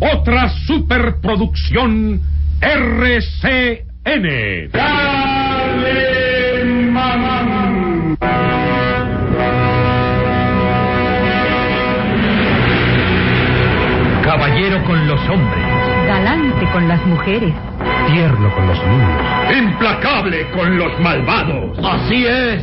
Otra superproducción RCN. ¡Dale, mamá! Caballero con los hombres. Galante con las mujeres. Tierno con los niños. Implacable con los malvados. Así es.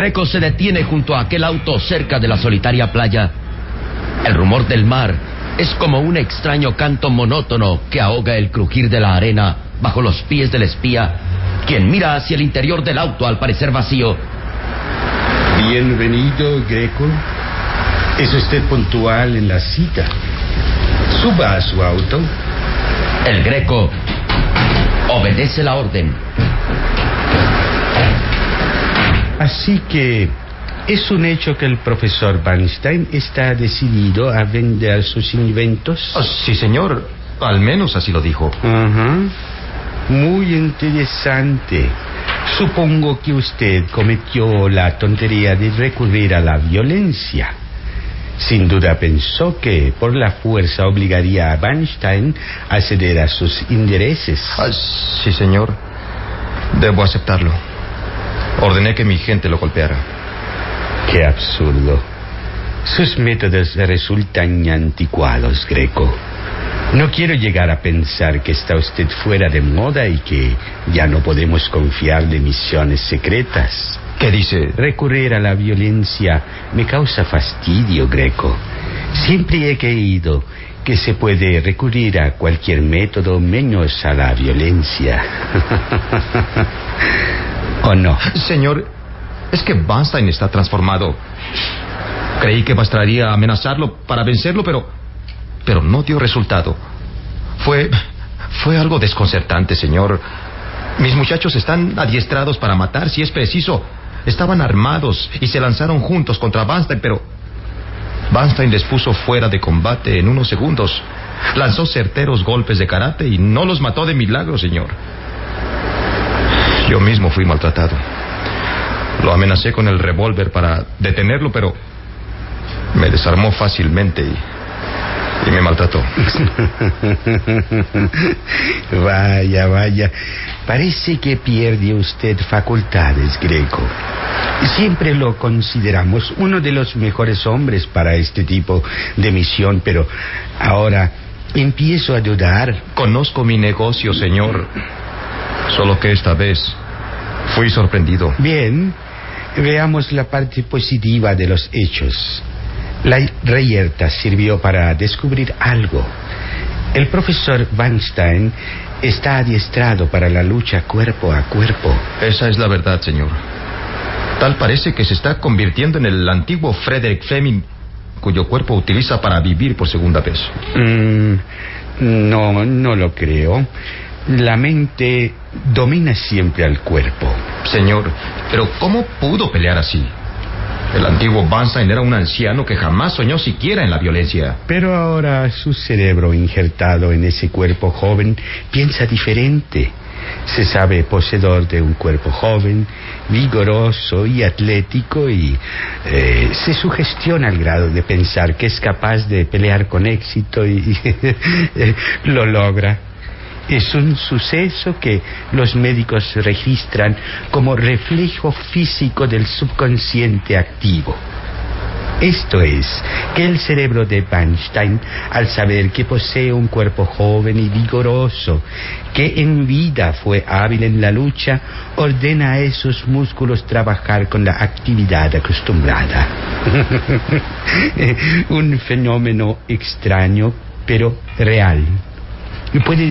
Greco se detiene junto a aquel auto cerca de la solitaria playa. El rumor del mar es como un extraño canto monótono que ahoga el crujir de la arena bajo los pies del espía, quien mira hacia el interior del auto al parecer vacío. Bienvenido, Greco. Es usted puntual en la cita. Suba a su auto. El Greco obedece la orden. Así que es un hecho que el profesor Bernstein está decidido a vender sus inventos. Ah, sí, señor. Al menos así lo dijo. Muy interesante. Supongo que usted cometió la tontería de recurrir a la violencia. Sin duda pensó que por la fuerza obligaría a Bernstein a ceder a sus intereses. Ah, sí, señor. Debo aceptarlo. Ordené que mi gente lo golpeara. Qué absurdo. Sus métodos resultan anticuados, Greco. No quiero llegar a pensar que está usted fuera de moda y que ya no podemos confiar de misiones secretas. ¿Qué dice? Recurrir a la violencia me causa fastidio, Greco. Siempre he creído que se puede recurrir a cualquier método menos a la violencia. ¿O no? Señor, es que Bernstein está transformado. Creí que bastaría amenazarlo para vencerlo, pero. pero no dio resultado. Fue. fue algo desconcertante, señor. Mis muchachos están adiestrados para matar si es preciso. Estaban armados y se lanzaron juntos contra Bernstein, pero. Bernstein les puso fuera de combate en unos segundos. Lanzó certeros golpes de karate y no los mató de milagro, señor. Yo mismo fui maltratado. Lo amenacé con el revólver para detenerlo, pero me desarmó fácilmente y y me maltrató. vaya, vaya. Parece que pierde usted facultades, Greco. Siempre lo consideramos uno de los mejores hombres para este tipo de misión, pero ahora empiezo a dudar. Conozco mi negocio, señor. Solo que esta vez fui sorprendido. Bien, veamos la parte positiva de los hechos. La reyerta sirvió para descubrir algo. El profesor Weinstein está adiestrado para la lucha cuerpo a cuerpo. Esa es la verdad, señor. Tal parece que se está convirtiendo en el antiguo Frederick Fleming, cuyo cuerpo utiliza para vivir por segunda vez. Mm, no, no lo creo. La mente domina siempre al cuerpo. Señor, pero ¿cómo pudo pelear así? El antiguo Banstein era un anciano que jamás soñó siquiera en la violencia. Pero ahora su cerebro injertado en ese cuerpo joven piensa diferente. Se sabe poseedor de un cuerpo joven, vigoroso y atlético y eh, se sugestiona al grado de pensar que es capaz de pelear con éxito y lo logra. Es un suceso que los médicos registran como reflejo físico del subconsciente activo. Esto es, que el cerebro de Weinstein, al saber que posee un cuerpo joven y vigoroso, que en vida fue hábil en la lucha, ordena a esos músculos trabajar con la actividad acostumbrada. un fenómeno extraño, pero real. Puede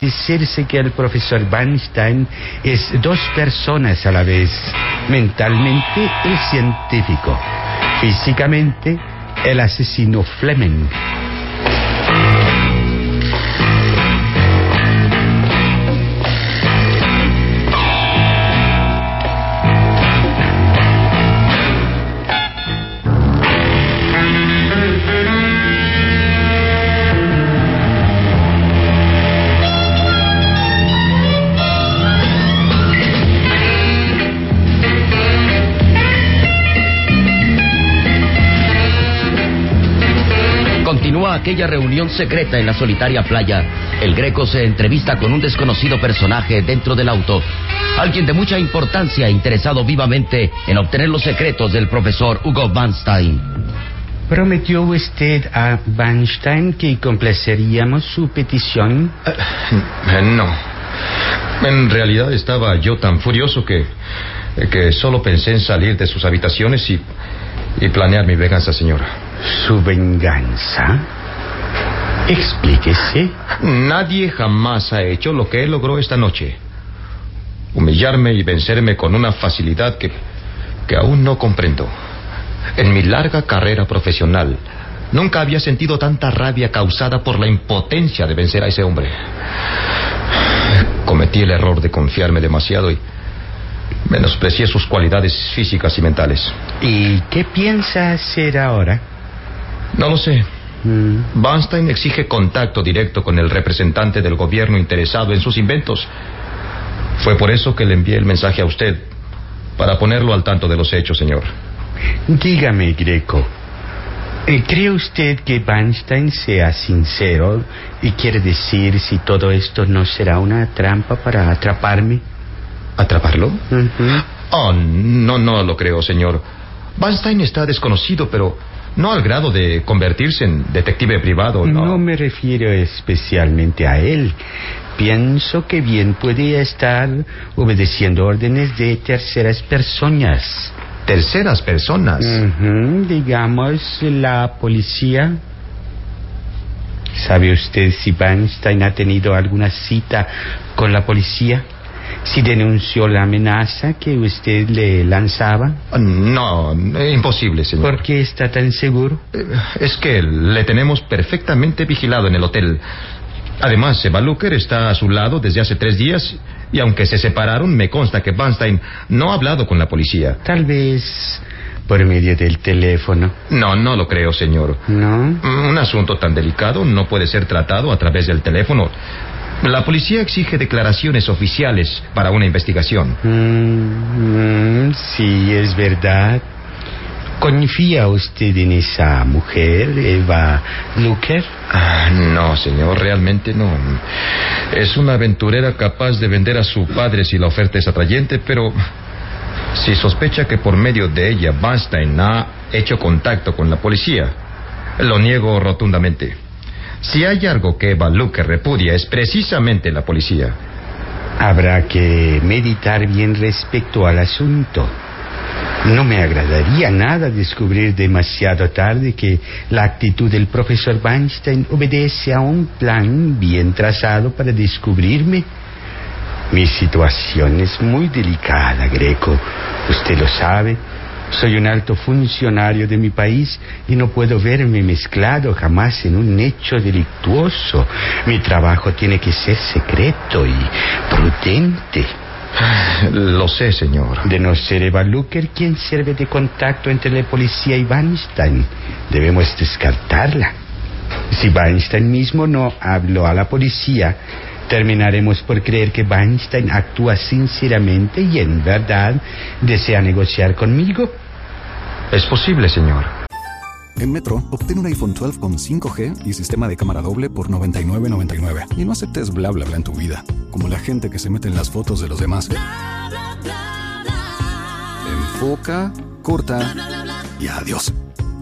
Decirse que el profesor Weinstein es dos personas a la vez. Mentalmente el científico, físicamente el asesino Fleming. Aquella reunión secreta en la solitaria playa. El greco se entrevista con un desconocido personaje dentro del auto. Alguien de mucha importancia interesado vivamente en obtener los secretos del profesor Hugo Van Stein. ¿Prometió usted a Weinstein que complaceríamos su petición? Eh, no. En realidad estaba yo tan furioso que, que solo pensé en salir de sus habitaciones y, y planear mi venganza, señora. ¿Su venganza? Explíquese. Nadie jamás ha hecho lo que él logró esta noche. Humillarme y vencerme con una facilidad que, que aún no comprendo. En mi larga carrera profesional, nunca había sentido tanta rabia causada por la impotencia de vencer a ese hombre. Cometí el error de confiarme demasiado y menosprecié sus cualidades físicas y mentales. ¿Y qué piensa hacer ahora? No lo sé. Bernstein exige contacto directo con el representante del gobierno interesado en sus inventos. Fue por eso que le envié el mensaje a usted, para ponerlo al tanto de los hechos, señor. Dígame, Greco. Eh, ¿Cree usted que Weinstein sea sincero y quiere decir si todo esto no será una trampa para atraparme? ¿Atraparlo? Oh, no, no lo creo, señor. Weinstein está desconocido, pero no al grado de convertirse en detective privado, ¿no? No me refiero especialmente a él. Pienso que bien puede estar obedeciendo órdenes de terceras personas. ¿Terceras personas? Digamos, la policía. ¿Sabe usted si Weinstein ha tenido alguna cita con la policía? ¿Si denunció la amenaza que usted le lanzaba? No, imposible, señor. ¿Por qué está tan seguro? Eh, Es que le tenemos perfectamente vigilado en el hotel. Además, Eva Luker está a su lado desde hace tres días y aunque se separaron, me consta que Weinstein no ha hablado con la policía. Tal vez por medio del teléfono. No, no lo creo, señor. ¿No? Un asunto tan delicado no puede ser tratado a través del teléfono. La policía exige declaraciones oficiales para una investigación. Mm, mm, sí, es verdad. ¿Confía usted en esa mujer, Eva Luker? Ah, no, señor, realmente no. Es una aventurera capaz de vender a su padre si la oferta es atrayente, pero si sospecha que por medio de ella Weinstein ha hecho contacto con la policía, lo niego rotundamente. Si hay algo que Eva Luker repudia es precisamente la policía. Habrá que meditar bien respecto al asunto. No me agradaría nada descubrir demasiado tarde que la actitud del profesor Weinstein obedece a un plan bien trazado para descubrirme. Mi situación es muy delicada, Greco. Usted lo sabe. Soy un alto funcionario de mi país y no puedo verme mezclado jamás en un hecho delictuoso. Mi trabajo tiene que ser secreto y prudente. Lo sé, señor. De no ser Eva Luker, ¿quién sirve de contacto entre la policía y Weinstein? Debemos descartarla. Si Weinstein mismo no habló a la policía, terminaremos por creer que Weinstein actúa sinceramente y en verdad desea negociar conmigo. Es posible, señor. En Metro, obtén un iPhone 12 con 5G y sistema de cámara doble por $99.99. Y no aceptes bla bla bla en tu vida, como la gente que se mete en las fotos de los demás. Enfoca, corta y adiós.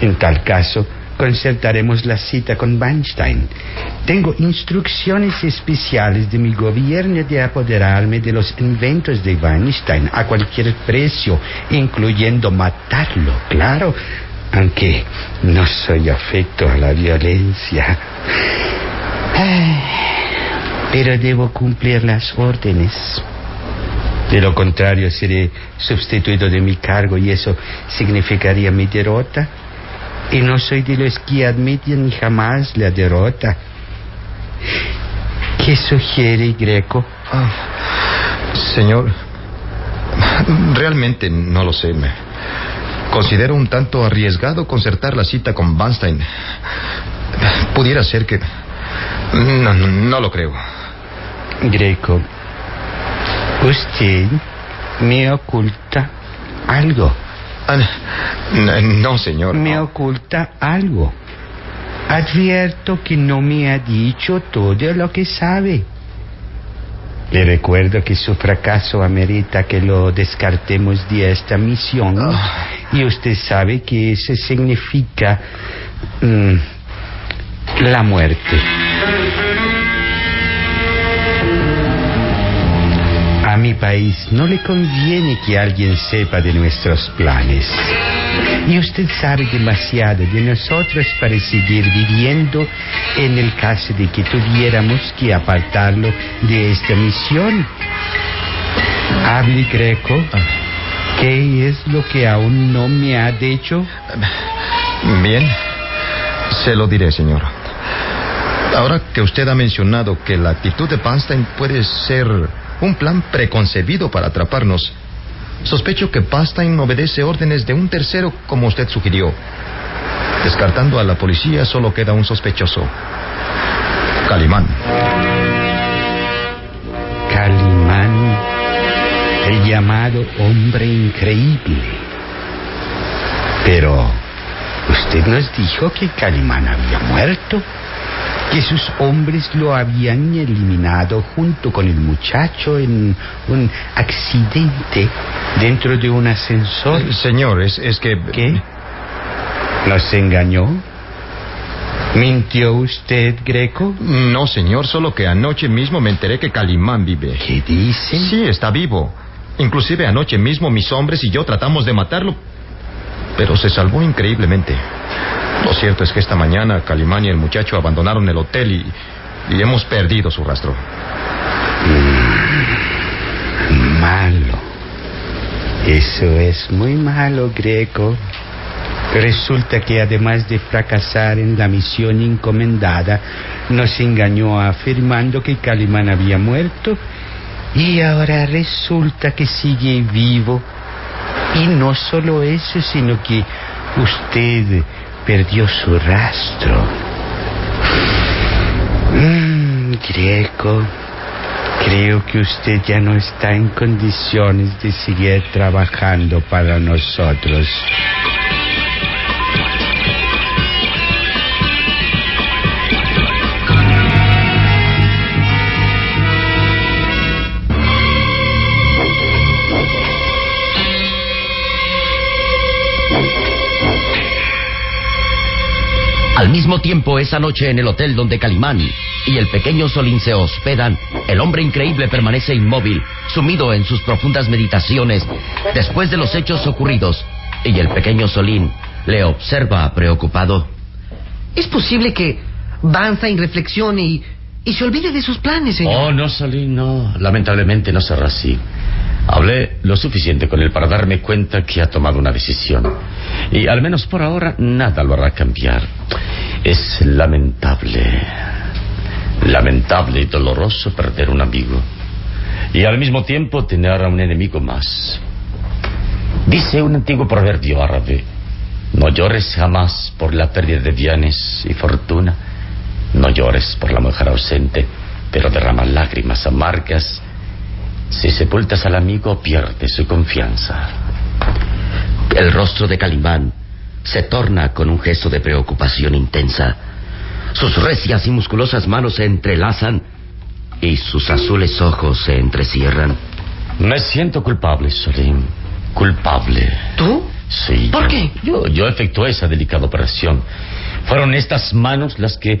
en tal caso, concertaremos la cita con Weinstein. Tengo instrucciones especiales de mi gobierno de apoderarme de los inventos de Weinstein a cualquier precio, incluyendo matarlo, claro, aunque no soy afecto a la violencia. Pero debo cumplir las órdenes. De lo contrario, seré sustituido de mi cargo y eso significaría mi derrota. Y no soy de los que admiten jamás la derrota. ¿Qué sugiere Greco? Ah, señor, realmente no lo sé. Me considero un tanto arriesgado concertar la cita con Banstein. Pudiera ser que... No, no, no lo creo. Greco, usted me oculta algo. Ah, no, señor. Me oculta algo. Advierto que no me ha dicho todo lo que sabe. Le recuerdo que su fracaso amerita que lo descartemos de esta misión. Ah. Y usted sabe que eso significa mm, la muerte. A mi país no le conviene que alguien sepa de nuestros planes. Y usted sabe demasiado de nosotros para seguir viviendo en el caso de que tuviéramos que apartarlo de esta misión. Hable Greco. ¿Qué es lo que aún no me ha dicho? Bien, se lo diré, señor. Ahora que usted ha mencionado que la actitud de Panstein puede ser un plan preconcebido para atraparnos, sospecho que Panstein obedece órdenes de un tercero como usted sugirió. Descartando a la policía, solo queda un sospechoso. Calimán. Calimán, el llamado hombre increíble. Pero usted nos dijo que Calimán había muerto, que sus hombres lo habían eliminado junto con el muchacho en un accidente dentro de un ascensor. Eh, señor, es, es que... ¿Qué? ¿Nos engañó? ¿Mintió usted, Greco? No, señor, solo que anoche mismo me enteré que Calimán vive. ¿Qué dice? Sí, está vivo. Inclusive anoche mismo mis hombres y yo tratamos de matarlo, pero se salvó increíblemente. Lo cierto es que esta mañana Calimán y el muchacho abandonaron el hotel y, y hemos perdido su rastro. Mm, malo. Eso es muy malo, Greco. Resulta que además de fracasar en la misión encomendada, nos engañó afirmando que Calimán había muerto y ahora resulta que sigue vivo. Y no solo eso, sino que usted perdió su rastro. Mm, Greco, creo que usted ya no está en condiciones de seguir trabajando para nosotros. Al mismo tiempo, esa noche en el hotel donde Calimán y el pequeño Solín se hospedan, el hombre increíble permanece inmóvil, sumido en sus profundas meditaciones después de los hechos ocurridos, y el pequeño Solín le observa preocupado. Es posible que Banstein reflexione y, y se olvide de sus planes, señor. Oh, no, Solín, no. Lamentablemente no será así. Hablé lo suficiente con él para darme cuenta que ha tomado una decisión. Y al menos por ahora nada lo hará cambiar. Es lamentable. Lamentable y doloroso perder un amigo. Y al mismo tiempo tener a un enemigo más. Dice un antiguo proverbio árabe. No llores jamás por la pérdida de bienes y fortuna. No llores por la mujer ausente, pero derrama lágrimas amargas. Si sepultas al amigo, pierde su confianza. El rostro de Calimán se torna con un gesto de preocupación intensa. Sus recias y musculosas manos se entrelazan y sus azules ojos se entrecierran. Me siento culpable, Solim. Culpable. ¿Tú? Sí. ¿Por yo- qué? Yo, yo efectué esa delicada operación. Fueron estas manos las que...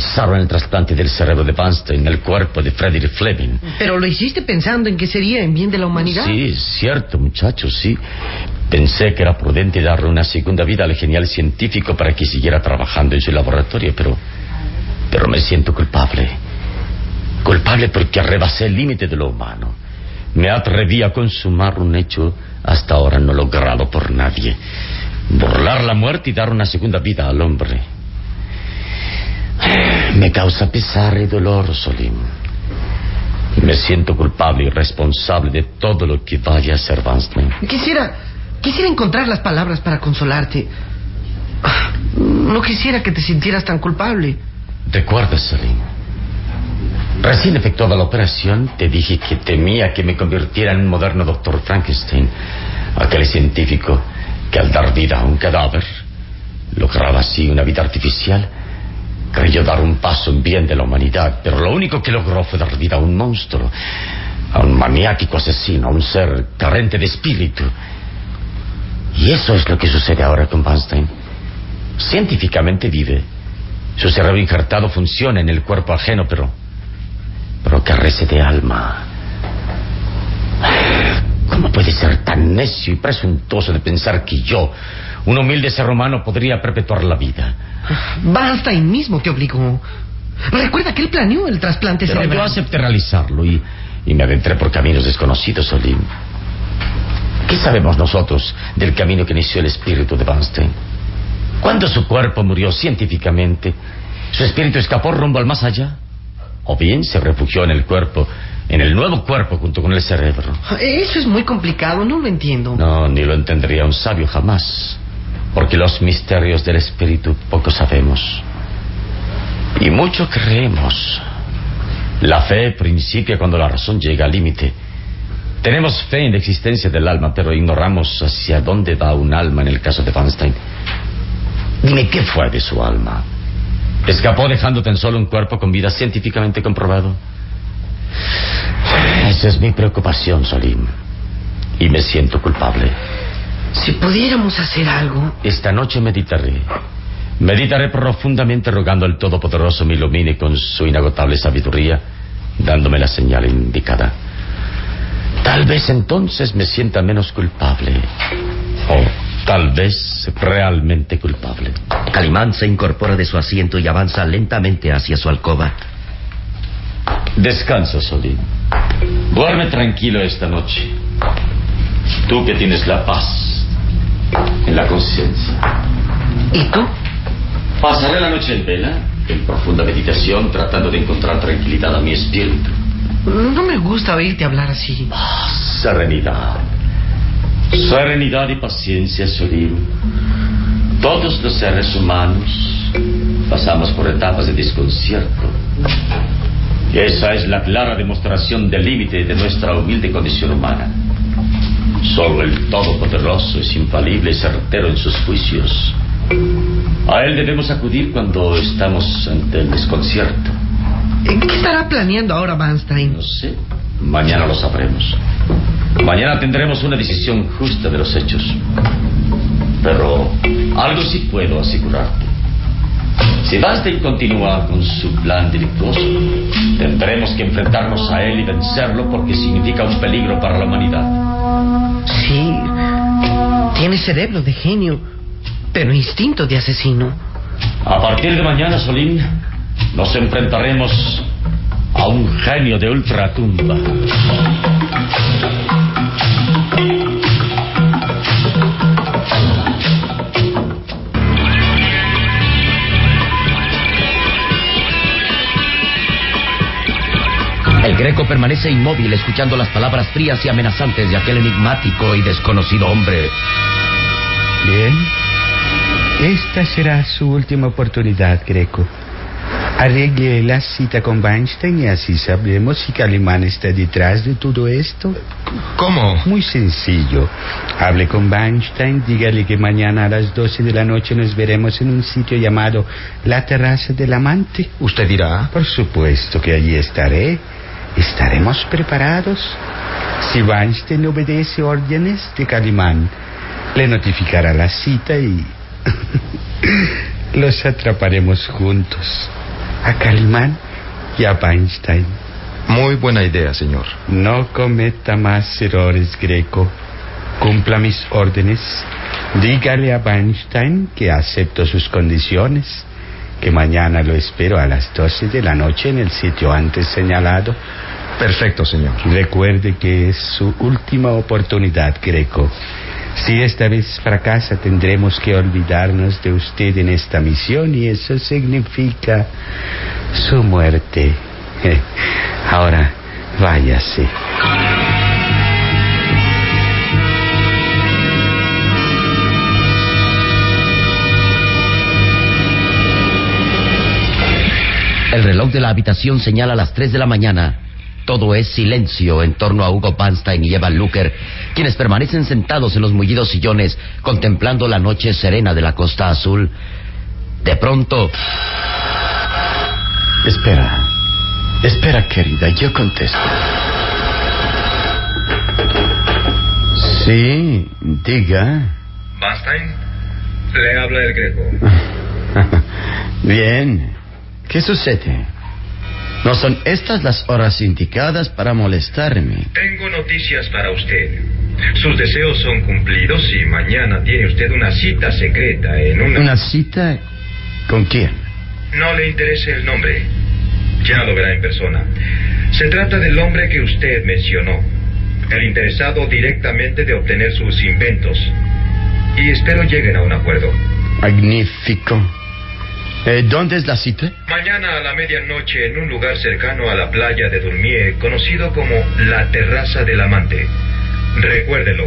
Realizaron el trasplante del cerebro de Bernstein en el cuerpo de Frederick Fleming. Pero lo hiciste pensando en que sería en bien de la humanidad. Sí, cierto, muchachos, sí. Pensé que era prudente darle una segunda vida al genial científico para que siguiera trabajando en su laboratorio, pero. Pero me siento culpable. Culpable porque rebasé el límite de lo humano. Me atreví a consumar un hecho hasta ahora no logrado por nadie. Burlar la muerte y dar una segunda vida al hombre. Me causa pesar y dolor, Solim. Me siento culpable y responsable de todo lo que vaya a hacer Bernstein. Quisiera, quisiera encontrar las palabras para consolarte. No quisiera que te sintieras tan culpable. ¿Recuerdas, Salim? Recién efectuada la operación, te dije que temía que me convirtiera en un moderno doctor Frankenstein, aquel científico que al dar vida a un cadáver, lograba así una vida artificial. Creyó dar un paso en bien de la humanidad, pero lo único que logró fue dar vida a un monstruo, a un maniático asesino, a un ser carente de espíritu. Y eso es lo que sucede ahora con Bernstein. Científicamente vive. Su cerebro injertado funciona en el cuerpo ajeno, pero. pero carece de alma. ¿Cómo puede ser tan necio y presuntuoso de pensar que yo, un humilde ser humano, podría perpetuar la vida? Bernstein mismo te obligó. Recuerda que él planeó el trasplante Pero yo cerebral. acepté realizarlo y, y me adentré por caminos desconocidos, Olim. ¿Qué sabemos nosotros del camino que inició el espíritu de Bernstein? Cuando su cuerpo murió científicamente, su espíritu escapó rumbo al más allá. O bien se refugió en el cuerpo, en el nuevo cuerpo junto con el cerebro. Eso es muy complicado, no lo entiendo. No, ni lo entendería un sabio jamás. Porque los misterios del espíritu poco sabemos. Y mucho creemos. La fe principia cuando la razón llega al límite. Tenemos fe en la existencia del alma, pero ignoramos hacia dónde va un alma en el caso de Bernstein. Dime qué fue de su alma. ¿Escapó dejando tan solo un cuerpo con vida científicamente comprobado? Esa es mi preocupación, Solim. Y me siento culpable. Si pudiéramos hacer algo. Esta noche meditaré. Meditaré profundamente rogando al Todopoderoso me ilumine con su inagotable sabiduría, dándome la señal indicada. Tal vez entonces me sienta menos culpable. O tal vez realmente culpable. Calimán se incorpora de su asiento y avanza lentamente hacia su alcoba. Descansa, Solín. Duerme tranquilo esta noche. Tú que tienes la paz en la conciencia. ¿Y tú? Pasaré la noche en vela, en profunda meditación, tratando de encontrar tranquilidad a mi espíritu. No me gusta oírte hablar así. Serenidad. Serenidad y paciencia, Solín. Todos los seres humanos pasamos por etapas de desconcierto. Y esa es la clara demostración del límite de nuestra humilde condición humana. Solo el Todopoderoso es infalible y certero en sus juicios. A Él debemos acudir cuando estamos ante el desconcierto. ¿Qué estará planeando ahora Banstein? No sé. Mañana lo sabremos. Mañana tendremos una decisión justa de los hechos. Pero algo sí puedo asegurarte. Si Banstein continúa con su plan delictuoso, tendremos que enfrentarnos a él y vencerlo porque significa un peligro para la humanidad. Sí, tiene cerebro de genio, pero instinto de asesino. A partir de mañana, Solín, nos enfrentaremos a un genio de ultratumba. El greco permanece inmóvil escuchando las palabras frías y amenazantes de aquel enigmático y desconocido hombre. Bien. Esta será su última oportunidad, Greco. Arregle la cita con Weinstein y así sabremos si Calimán está detrás de todo esto. ¿Cómo? Muy sencillo. Hable con Weinstein, dígale que mañana a las 12 de la noche nos veremos en un sitio llamado La Terraza del Amante. ¿Usted dirá? Por supuesto que allí estaré. ¿Estaremos preparados? Si Weinstein obedece órdenes de Calimán, le notificará la cita y los atraparemos juntos. A Calimán y a Weinstein. Muy buena idea, señor. No cometa más errores, Greco. Cumpla mis órdenes. Dígale a Weinstein que acepto sus condiciones, que mañana lo espero a las 12 de la noche en el sitio antes señalado. Perfecto, señor. Recuerde que es su última oportunidad, Greco. Si esta vez fracasa, tendremos que olvidarnos de usted en esta misión y eso significa su muerte. Ahora, váyase. El reloj de la habitación señala las 3 de la mañana. Todo es silencio en torno a Hugo Panstein y Eva Luker, quienes permanecen sentados en los mullidos sillones contemplando la noche serena de la costa azul. De pronto... Espera. Espera, querida, yo contesto. Sí, diga. Banstein, le habla el greco. Bien. ¿Qué sucede? ¿No son estas las horas indicadas para molestarme? Tengo noticias para usted. Sus deseos son cumplidos y mañana tiene usted una cita secreta en una... ¿Una cita con quién? No le interese el nombre. Ya lo verá en persona. Se trata del hombre que usted mencionó. El interesado directamente de obtener sus inventos. Y espero lleguen a un acuerdo. Magnífico. Eh, ¿Dónde es la cita? Mañana a la medianoche en un lugar cercano a la playa de Durmier, conocido como la Terraza del Amante. Recuérdelo,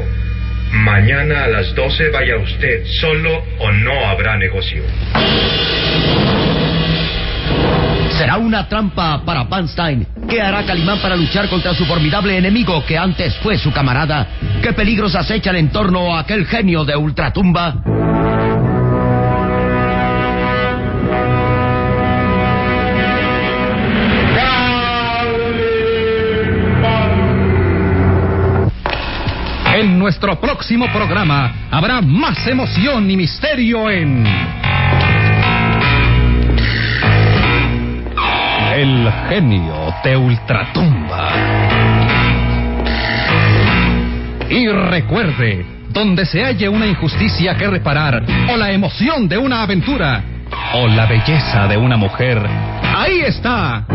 mañana a las 12 vaya usted solo o no habrá negocio. Será una trampa para Panstein. ¿Qué hará Calimán para luchar contra su formidable enemigo que antes fue su camarada? ¿Qué peligros acechan en torno a aquel genio de ultratumba? Nuestro próximo programa habrá más emoción y misterio en. El genio de Ultratumba. Y recuerde, donde se halle una injusticia que reparar, o la emoción de una aventura, o la belleza de una mujer, ahí está.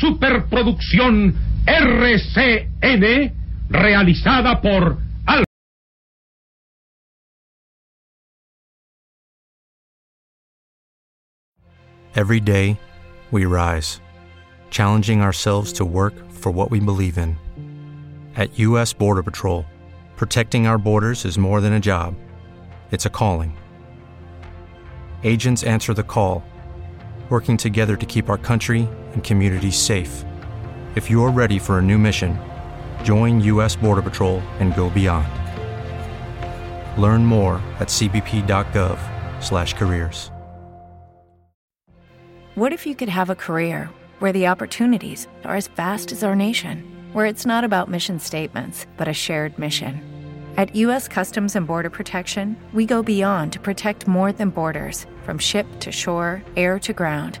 Superproducción RCN realizada por Every day, we rise, challenging ourselves to work for what we believe in. At U.S. Border Patrol, protecting our borders is more than a job, it's a calling. Agents answer the call, working together to keep our country and communities safe. If you're ready for a new mission, join U.S. Border Patrol and go beyond. Learn more at cbp.gov/careers. What if you could have a career where the opportunities are as vast as our nation, where it's not about mission statements, but a shared mission? At U.S. Customs and Border Protection, we go beyond to protect more than borders from ship to shore, air to ground,